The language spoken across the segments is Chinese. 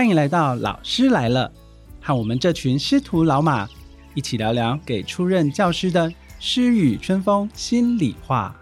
欢迎来到老师来了，和我们这群师徒老马一起聊聊给出任教师的诗与春风心里话。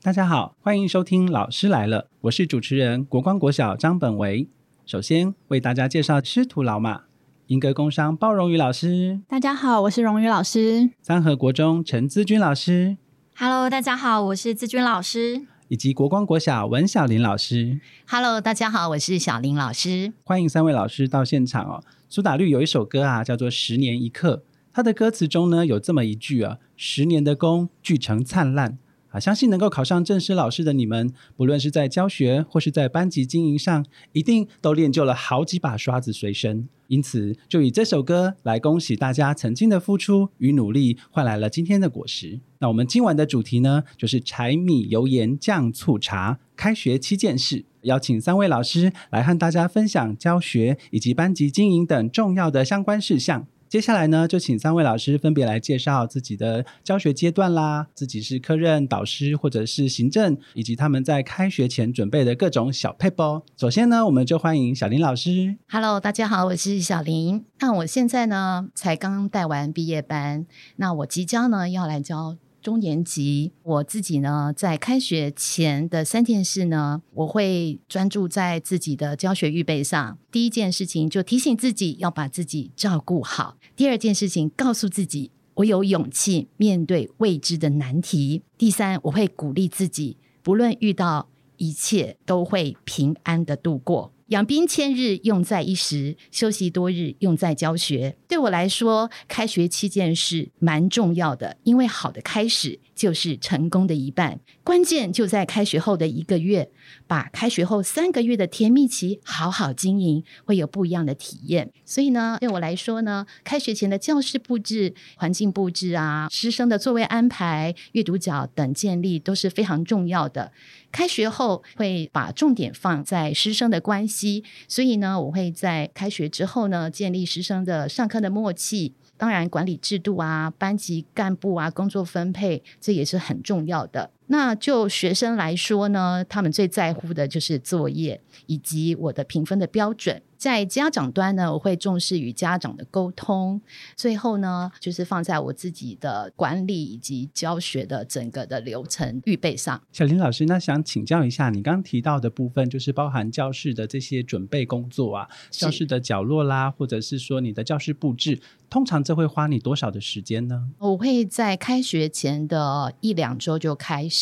大家好，欢迎收听《老师来了》，我是主持人国光国小张本维。首先为大家介绍师徒老马，英歌工商鲍荣宇老师，大家好，我是荣宇老师。三和国中陈资君老师，Hello，大家好，我是志军老师。以及国光国小文小林老师。Hello，大家好，我是小林老师。欢迎三位老师到现场哦。苏打绿有一首歌啊，叫做《十年一刻》，它的歌词中呢有这么一句啊：“十年的功聚成灿烂。”啊，相信能够考上正式老师的你们，不论是在教学或是在班级经营上，一定都练就了好几把刷子随身。因此，就以这首歌来恭喜大家曾经的付出与努力，换来了今天的果实。那我们今晚的主题呢，就是柴米油盐酱醋茶，开学七件事。邀请三位老师来和大家分享教学以及班级经营等重要的相关事项。接下来呢，就请三位老师分别来介绍自己的教学阶段啦，自己是科任导师或者是行政，以及他们在开学前准备的各种小配包。首先呢，我们就欢迎小林老师。Hello，大家好，我是小林。那我现在呢，才刚带完毕业班，那我即将呢要来教。中年级，我自己呢，在开学前的三件事呢，我会专注在自己的教学预备上。第一件事情就提醒自己要把自己照顾好；第二件事情告诉自己我有勇气面对未知的难题；第三，我会鼓励自己，不论遇到一切都会平安的度过。养兵千日，用在一时；休息多日，用在教学。对我来说，开学期间是蛮重要的，因为好的开始就是成功的一半。关键就在开学后的一个月，把开学后三个月的甜蜜期好好经营，会有不一样的体验。所以呢，对我来说呢，开学前的教室布置、环境布置啊，师生的座位安排、阅读角等建立都是非常重要的。开学后会把重点放在师生的关系，所以呢，我会在开学之后呢，建立师生的上课的默契。当然，管理制度啊、班级干部啊、工作分配，这也是很重要的。那就学生来说呢，他们最在乎的就是作业以及我的评分的标准。在家长端呢，我会重视与家长的沟通。最后呢，就是放在我自己的管理以及教学的整个的流程预备上。小林老师，那想请教一下，你刚刚提到的部分，就是包含教室的这些准备工作啊，教室的角落啦，或者是说你的教室布置，通常这会花你多少的时间呢？我会在开学前的一两周就开始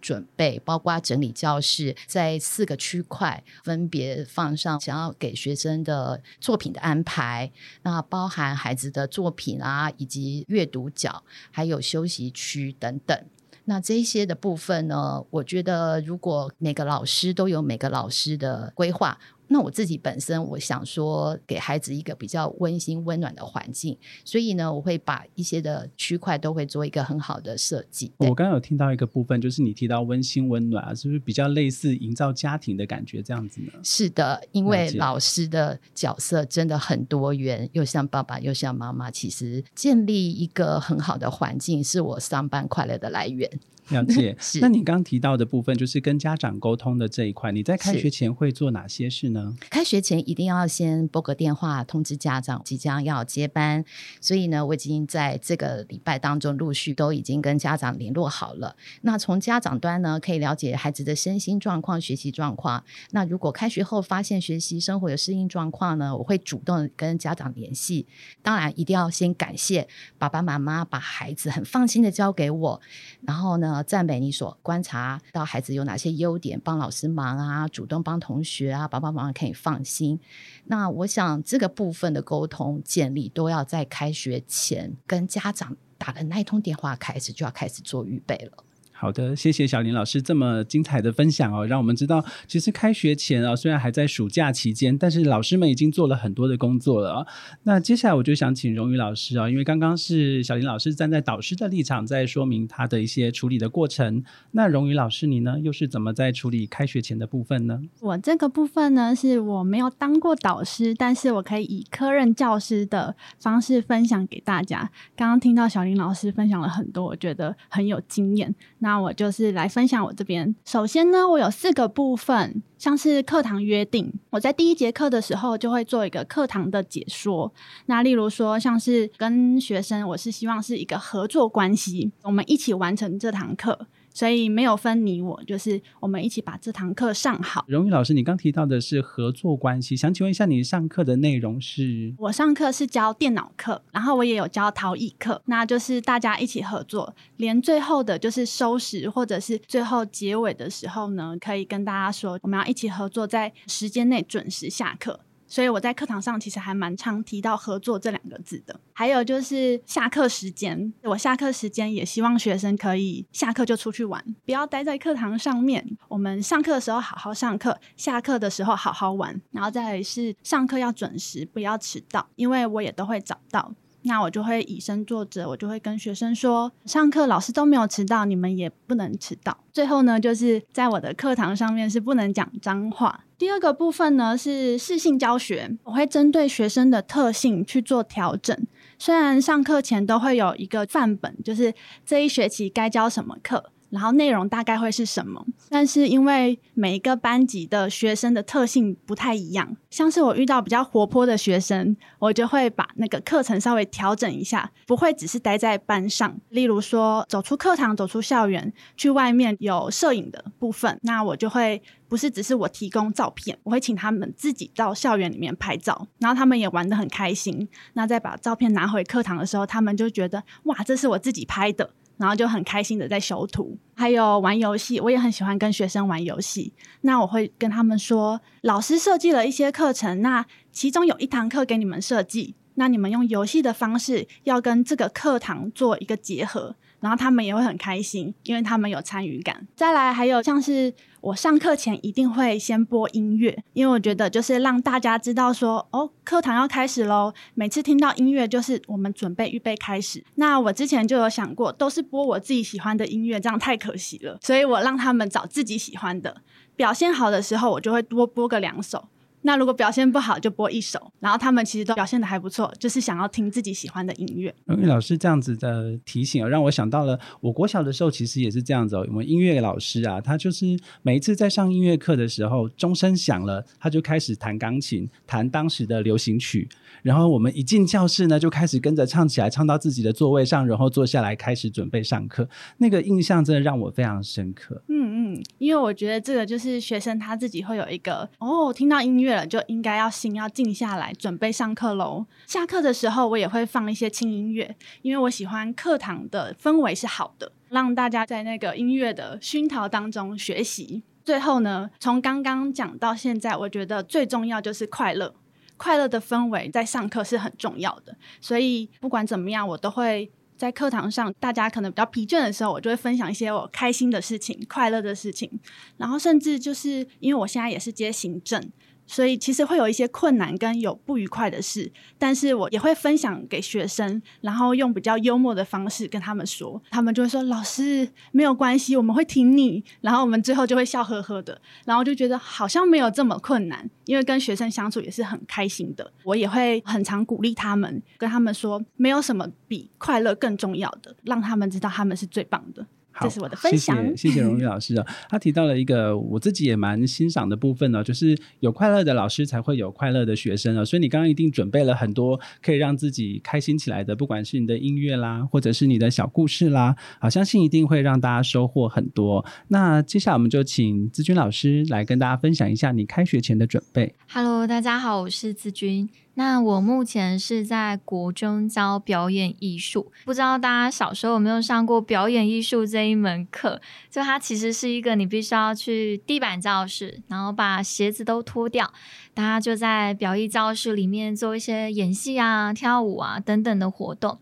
准备，包括整理教室，在四个区块分别放上想要给学生的作品的安排，那包含孩子的作品啊，以及阅读角，还有休息区等等。那这些的部分呢，我觉得如果每个老师都有每个老师的规划，那我自己本身我想说，给孩子一个比较温馨温暖的环境，所以呢，我会把一些的区块都会做一个很好的设计。我刚刚有听到一个部分，就是你提到温馨温暖啊，是不是比较类似营造家庭的感觉这样子呢？是的，因为老师的角色真的很多元，又像爸爸又像妈妈。其实建立一个很好的环境，是我上班快乐的来源。了解。那你刚刚提到的部分，就是跟家长沟通的这一块，你在开学前会做哪些事呢？开学前一定要先拨个电话通知家长即将要接班，所以呢，我已经在这个礼拜当中陆续都已经跟家长联络好了。那从家长端呢，可以了解孩子的身心状况、学习状况。那如果开学后发现学习生活有适应状况呢，我会主动跟家长联系。当然，一定要先感谢爸爸妈妈把孩子很放心的交给我，然后呢，赞美你所观察到孩子有哪些优点，帮老师忙啊，主动帮同学啊，帮帮忙可以放心。那我想这个部分的沟通建立，都要在开学前跟家长打的那一通电话开始，就要开始做预备了。好的，谢谢小林老师这么精彩的分享哦，让我们知道，其实开学前啊，虽然还在暑假期间，但是老师们已经做了很多的工作了。那接下来我就想请荣宇老师啊，因为刚刚是小林老师站在导师的立场在说明他的一些处理的过程，那荣宇老师你呢，又是怎么在处理开学前的部分呢？我这个部分呢，是我没有当过导师，但是我可以以科任教师的方式分享给大家。刚刚听到小林老师分享了很多，我觉得很有经验。那那我就是来分享我这边。首先呢，我有四个部分，像是课堂约定，我在第一节课的时候就会做一个课堂的解说。那例如说，像是跟学生，我是希望是一个合作关系，我们一起完成这堂课。所以没有分你我，就是我们一起把这堂课上好。荣誉老师，你刚提到的是合作关系，想请问一下，你上课的内容是？我上课是教电脑课，然后我也有教陶艺课，那就是大家一起合作，连最后的就是收拾或者是最后结尾的时候呢，可以跟大家说，我们要一起合作，在时间内准时下课。所以我在课堂上其实还蛮常提到合作这两个字的。还有就是下课时间，我下课时间也希望学生可以下课就出去玩，不要待在课堂上面。我们上课的时候好好上课，下课的时候好好玩。然后再是上课要准时，不要迟到，因为我也都会早到。那我就会以身作则，我就会跟学生说，上课老师都没有迟到，你们也不能迟到。最后呢，就是在我的课堂上面是不能讲脏话。第二个部分呢是适性教学，我会针对学生的特性去做调整。虽然上课前都会有一个范本，就是这一学期该教什么课。然后内容大概会是什么？但是因为每一个班级的学生的特性不太一样，像是我遇到比较活泼的学生，我就会把那个课程稍微调整一下，不会只是待在班上。例如说，走出课堂，走出校园，去外面有摄影的部分，那我就会不是只是我提供照片，我会请他们自己到校园里面拍照，然后他们也玩得很开心。那再把照片拿回课堂的时候，他们就觉得哇，这是我自己拍的。然后就很开心的在修图，还有玩游戏，我也很喜欢跟学生玩游戏。那我会跟他们说，老师设计了一些课程，那其中有一堂课给你们设计，那你们用游戏的方式要跟这个课堂做一个结合。然后他们也会很开心，因为他们有参与感。再来，还有像是我上课前一定会先播音乐，因为我觉得就是让大家知道说，哦，课堂要开始喽。每次听到音乐，就是我们准备预备开始。那我之前就有想过，都是播我自己喜欢的音乐，这样太可惜了。所以我让他们找自己喜欢的，表现好的时候，我就会多播个两首。那如果表现不好，就播一首。然后他们其实都表现的还不错，就是想要听自己喜欢的音乐。荣誉老师这样子的提醒，让我想到了我国小的时候，其实也是这样子哦。我们音乐老师啊，他就是每一次在上音乐课的时候，钟声响了，他就开始弹钢琴，弹当时的流行曲。然后我们一进教室呢，就开始跟着唱起来，唱到自己的座位上，然后坐下来开始准备上课。那个印象真的让我非常深刻。嗯嗯，因为我觉得这个就是学生他自己会有一个哦，听到音乐了就应该要心要静下来，准备上课喽。下课的时候我也会放一些轻音乐，因为我喜欢课堂的氛围是好的，让大家在那个音乐的熏陶当中学习。最后呢，从刚刚讲到现在，我觉得最重要就是快乐。快乐的氛围在上课是很重要的，所以不管怎么样，我都会在课堂上，大家可能比较疲倦的时候，我就会分享一些我开心的事情、快乐的事情，然后甚至就是因为我现在也是接行政。所以其实会有一些困难跟有不愉快的事，但是我也会分享给学生，然后用比较幽默的方式跟他们说，他们就会说老师没有关系，我们会挺你，然后我们最后就会笑呵呵的，然后就觉得好像没有这么困难，因为跟学生相处也是很开心的。我也会很常鼓励他们，跟他们说没有什么比快乐更重要的，让他们知道他们是最棒的。这是我的分享，谢谢谢谢荣誉老师啊。他提到了一个我自己也蛮欣赏的部分呢，就是有快乐的老师才会有快乐的学生啊。所以你刚刚一定准备了很多可以让自己开心起来的，不管是你的音乐啦，或者是你的小故事啦，好，相信一定会让大家收获很多。那接下来我们就请资君老师来跟大家分享一下你开学前的准备。Hello，大家好，我是资君。那我目前是在国中教表演艺术，不知道大家小时候有没有上过表演艺术这一门课？就它其实是一个你必须要去地板教室，然后把鞋子都脱掉，大家就在表艺教室里面做一些演戏啊、跳舞啊等等的活动。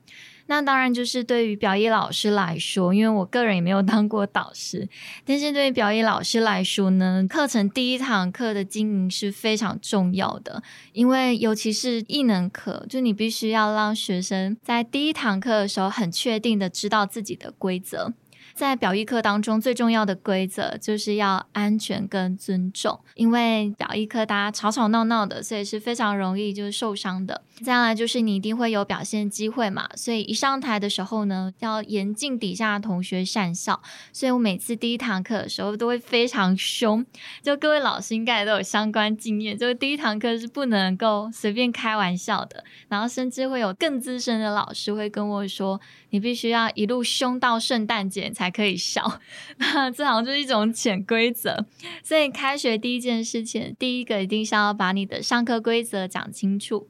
那当然就是对于表演老师来说，因为我个人也没有当过导师，但是对于表演老师来说呢，课程第一堂课的经营是非常重要的，因为尤其是艺能课，就你必须要让学生在第一堂课的时候很确定的知道自己的规则。在表意课当中最重要的规则就是要安全跟尊重，因为表意课大家吵吵闹闹的，所以是非常容易就是受伤的。再来就是你一定会有表现机会嘛，所以一上台的时候呢，要严禁底下的同学讪笑。所以我每次第一堂课的时候都会非常凶，就各位老师应该都有相关经验，就是第一堂课是不能够随便开玩笑的，然后甚至会有更资深的老师会跟我说，你必须要一路凶到圣诞节才还可以笑，那这好像就是一种潜规则。所以开学第一件事情，第一个一定是要把你的上课规则讲清楚。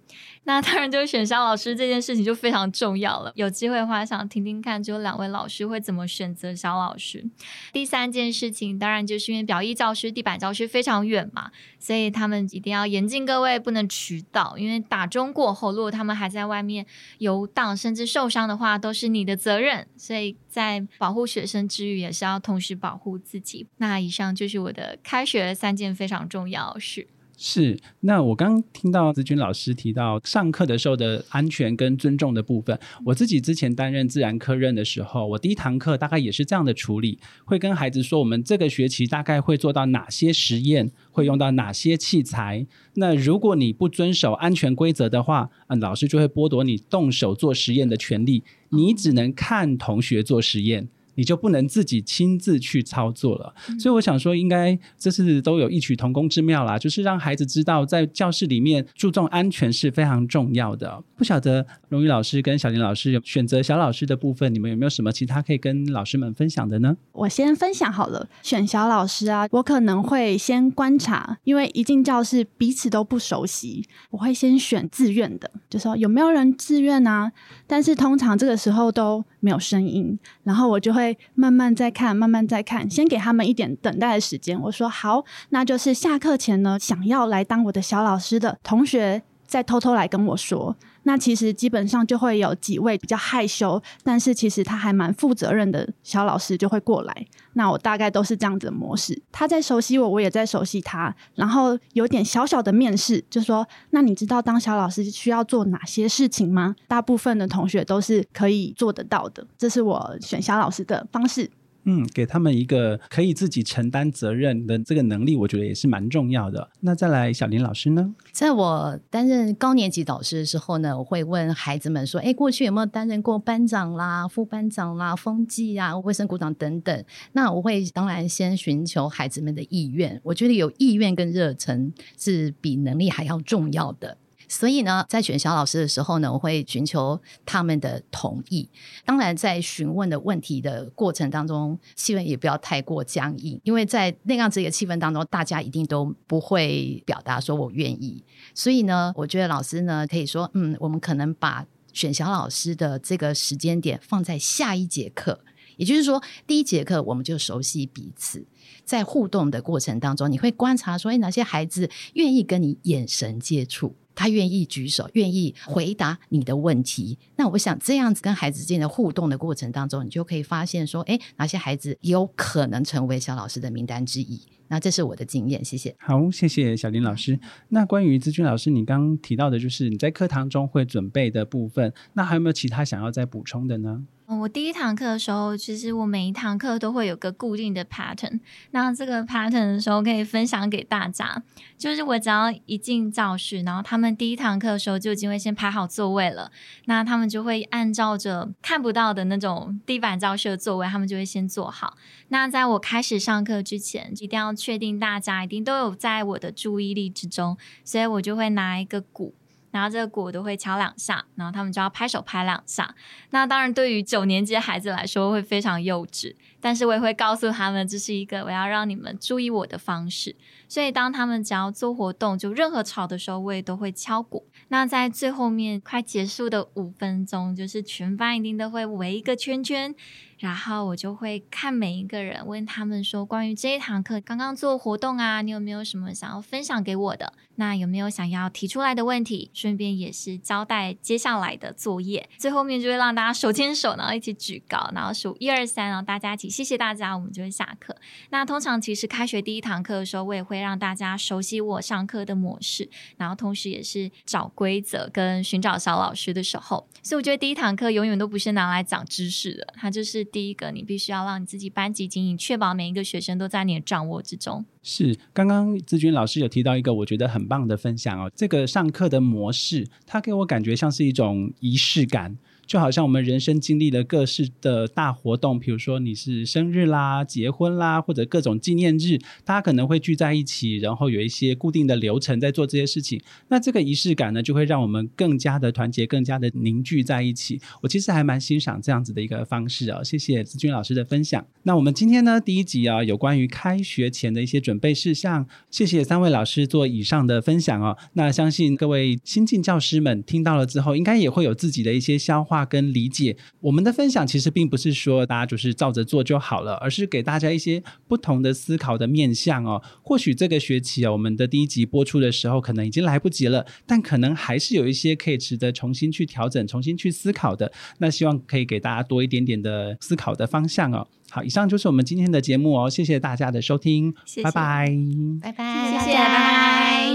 那当然，就是选小老师这件事情就非常重要了。有机会的话，想听听看，就两位老师会怎么选择小老师。第三件事情，当然就是因为表意教师、地板教师非常远嘛，所以他们一定要严禁各位不能迟到。因为打钟过后，如果他们还在外面游荡，甚至受伤的话，都是你的责任。所以在保护学生之余，也是要同时保护自己。那以上就是我的开学三件非常重要事。是，那我刚听到子君老师提到上课的时候的安全跟尊重的部分。我自己之前担任自然科任的时候，我第一堂课大概也是这样的处理，会跟孩子说，我们这个学期大概会做到哪些实验，会用到哪些器材。那如果你不遵守安全规则的话，嗯，老师就会剥夺你动手做实验的权利，你只能看同学做实验。你就不能自己亲自去操作了，所以我想说，应该这是都有异曲同工之妙啦，就是让孩子知道，在教室里面注重安全是非常重要的。不晓得荣誉老师跟小林老师有选择小老师的部分，你们有没有什么其他可以跟老师们分享的呢？我先分享好了，选小老师啊，我可能会先观察，因为一进教室彼此都不熟悉，我会先选自愿的，就说有没有人自愿啊？但是通常这个时候都没有声音，然后我就会。慢慢再看，慢慢再看，先给他们一点等待的时间。我说好，那就是下课前呢，想要来当我的小老师的同学，再偷偷来跟我说。那其实基本上就会有几位比较害羞，但是其实他还蛮负责任的小老师就会过来。那我大概都是这样子的模式，他在熟悉我，我也在熟悉他，然后有点小小的面试，就说：那你知道当小老师需要做哪些事情吗？大部分的同学都是可以做得到的，这是我选小老师的方式。嗯，给他们一个可以自己承担责任的这个能力，我觉得也是蛮重要的。那再来，小林老师呢？在我担任高年级导师的时候呢，我会问孩子们说：“哎，过去有没有担任过班长啦、副班长啦、风纪啊、卫生股长等等？”那我会当然先寻求孩子们的意愿。我觉得有意愿跟热忱是比能力还要重要的。所以呢，在选小老师的时候呢，我会寻求他们的同意。当然，在询问的问题的过程当中，气氛也不要太过僵硬，因为在那样子一个气氛当中，大家一定都不会表达说我愿意。所以呢，我觉得老师呢可以说，嗯，我们可能把选小老师的这个时间点放在下一节课，也就是说，第一节课我们就熟悉彼此，在互动的过程当中，你会观察说，哎，哪些孩子愿意跟你眼神接触。他愿意举手，愿意回答你的问题。那我想这样子跟孩子之间的互动的过程当中，你就可以发现说，哎，哪些孩子有可能成为小老师的名单之一。那这是我的经验，谢谢。好，谢谢小林老师。那关于资君老师，你刚刚提到的就是你在课堂中会准备的部分，那还有没有其他想要再补充的呢？我第一堂课的时候，其实我每一堂课都会有个固定的 pattern。那这个 pattern 的时候可以分享给大家，就是我只要一进教室，然后他们第一堂课的时候就已经会先排好座位了。那他们就会按照着看不到的那种地板教室的座位，他们就会先坐好。那在我开始上课之前，一定要确定大家一定都有在我的注意力之中，所以我就会拿一个鼓。然后这个鼓都会敲两下，然后他们就要拍手拍两下。那当然，对于九年级的孩子来说会非常幼稚，但是我也会告诉他们，这是一个我要让你们注意我的方式。所以当他们只要做活动，就任何吵的时候，我也都会敲鼓。那在最后面快结束的五分钟，就是全班一定都会围一个圈圈。然后我就会看每一个人，问他们说，关于这一堂课刚刚做活动啊，你有没有什么想要分享给我的？那有没有想要提出来的问题？顺便也是交代接下来的作业。最后面就会让大家手牵手，然后一起举高，然后数一二三，然后大家一起。谢谢大家，我们就会下课。那通常其实开学第一堂课的时候，我也会让大家熟悉我上课的模式，然后同时也是找规则跟寻找小老师的时候。所以我觉得第一堂课永远都不是拿来讲知识的，它就是第一个，你必须要让你自己班级经营，确保每一个学生都在你的掌握之中。是，刚刚志军老师有提到一个我觉得很棒的分享哦，这个上课的模式，它给我感觉像是一种仪式感。就好像我们人生经历了各式的大活动，比如说你是生日啦、结婚啦，或者各种纪念日，大家可能会聚在一起，然后有一些固定的流程在做这些事情。那这个仪式感呢，就会让我们更加的团结，更加的凝聚在一起。我其实还蛮欣赏这样子的一个方式哦。谢谢子君老师的分享。那我们今天呢，第一集啊，有关于开学前的一些准备事项，谢谢三位老师做以上的分享哦。那相信各位新进教师们听到了之后，应该也会有自己的一些消化。跟理解，我们的分享其实并不是说大家就是照着做就好了，而是给大家一些不同的思考的面向哦。或许这个学期啊，我们的第一集播出的时候可能已经来不及了，但可能还是有一些可以值得重新去调整、重新去思考的。那希望可以给大家多一点点的思考的方向哦。好，以上就是我们今天的节目哦，谢谢大家的收听，拜拜，拜拜，谢谢，拜拜。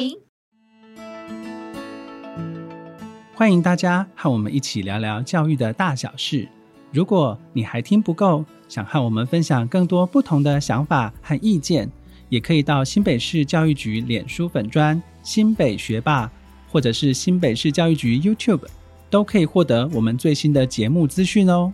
欢迎大家和我们一起聊聊教育的大小事。如果你还听不够，想和我们分享更多不同的想法和意见，也可以到新北市教育局脸书粉专新北学霸，或者是新北市教育局 YouTube，都可以获得我们最新的节目资讯哦。